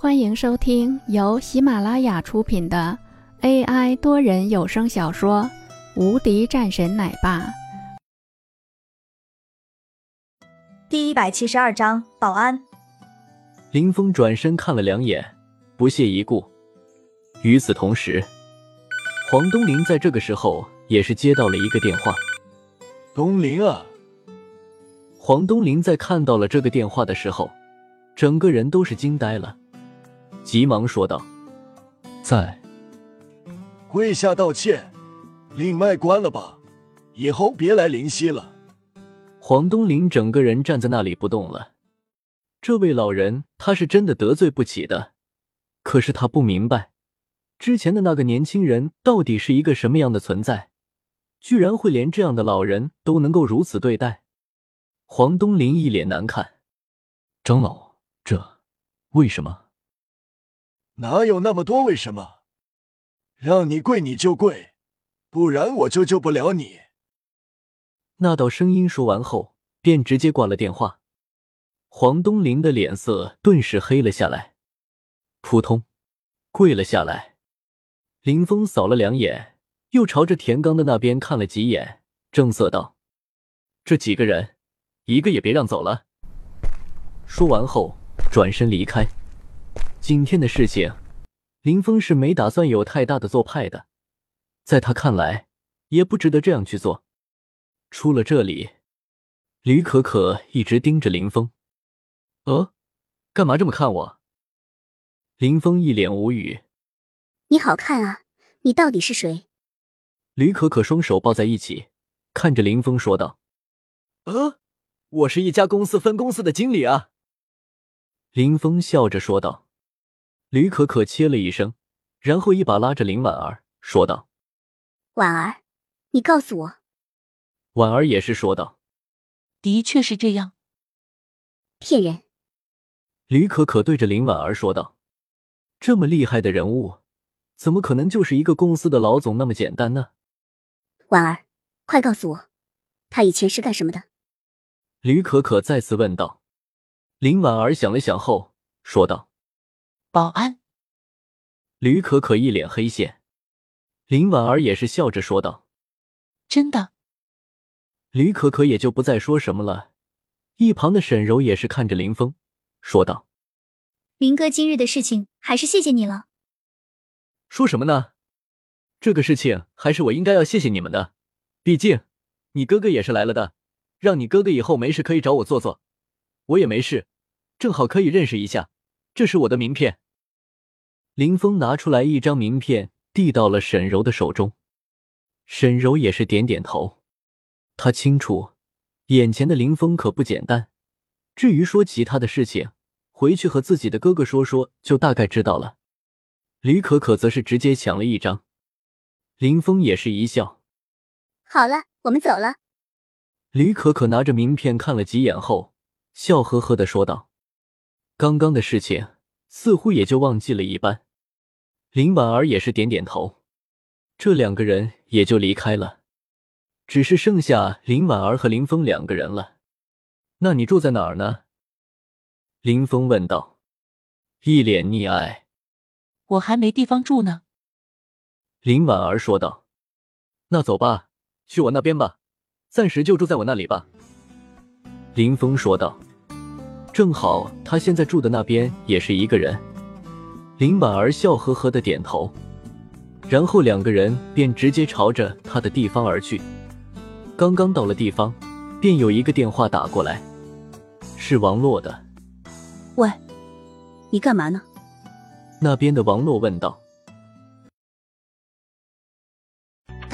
欢迎收听由喜马拉雅出品的 AI 多人有声小说《无敌战神奶爸》第一百七十二章保安。林峰转身看了两眼，不屑一顾。与此同时，黄东林在这个时候也是接到了一个电话。东林啊！黄东林在看到了这个电话的时候，整个人都是惊呆了。急忙说道：“在，跪下道歉，令脉关了吧，以后别来灵溪了。”黄东林整个人站在那里不动了。这位老人他是真的得罪不起的，可是他不明白，之前的那个年轻人到底是一个什么样的存在，居然会连这样的老人都能够如此对待。黄东林一脸难看：“张老，这为什么？”哪有那么多为什么？让你跪你就跪，不然我就救不了你。那道声音说完后，便直接挂了电话。黄东林的脸色顿时黑了下来，扑通，跪了下来。林峰扫了两眼，又朝着田刚的那边看了几眼，正色道：“这几个人，一个也别让走了。”说完后，转身离开。今天的事情，林峰是没打算有太大的做派的，在他看来，也不值得这样去做。出了这里，吕可可一直盯着林峰。呃，干嘛这么看我？林峰一脸无语。你好看啊，你到底是谁？吕可可双手抱在一起，看着林峰说道：“呃，我是一家公司分公司的经理啊。”林峰笑着说道。吕可可切了一声，然后一把拉着林婉儿，说道：“婉儿，你告诉我。”婉儿也是说道：“的确是这样。”骗人！吕可可对着林婉儿说道：“这么厉害的人物，怎么可能就是一个公司的老总那么简单呢？”婉儿，快告诉我，他以前是干什么的？吕可可再次问道。林婉儿想了想后说道。保安，吕可可一脸黑线，林婉儿也是笑着说道：“真的。”吕可可也就不再说什么了。一旁的沈柔也是看着林峰说道：“林哥，今日的事情还是谢谢你了。”说什么呢？这个事情还是我应该要谢谢你们的，毕竟你哥哥也是来了的，让你哥哥以后没事可以找我坐坐，我也没事，正好可以认识一下。这是我的名片。林峰拿出来一张名片，递到了沈柔的手中。沈柔也是点点头。他清楚，眼前的林峰可不简单。至于说其他的事情，回去和自己的哥哥说说，就大概知道了。李可可则是直接抢了一张。林峰也是一笑：“好了，我们走了。”李可可拿着名片看了几眼后，笑呵呵的说道。刚刚的事情似乎也就忘记了一般，林婉儿也是点点头，这两个人也就离开了，只是剩下林婉儿和林峰两个人了。那你住在哪儿呢？林峰问道，一脸溺爱。我还没地方住呢。林婉儿说道。那走吧，去我那边吧，暂时就住在我那里吧。林峰说道。正好他现在住的那边也是一个人，林婉儿笑呵呵的点头，然后两个人便直接朝着他的地方而去。刚刚到了地方，便有一个电话打过来，是王洛的。喂，你干嘛呢？那边的王洛问道。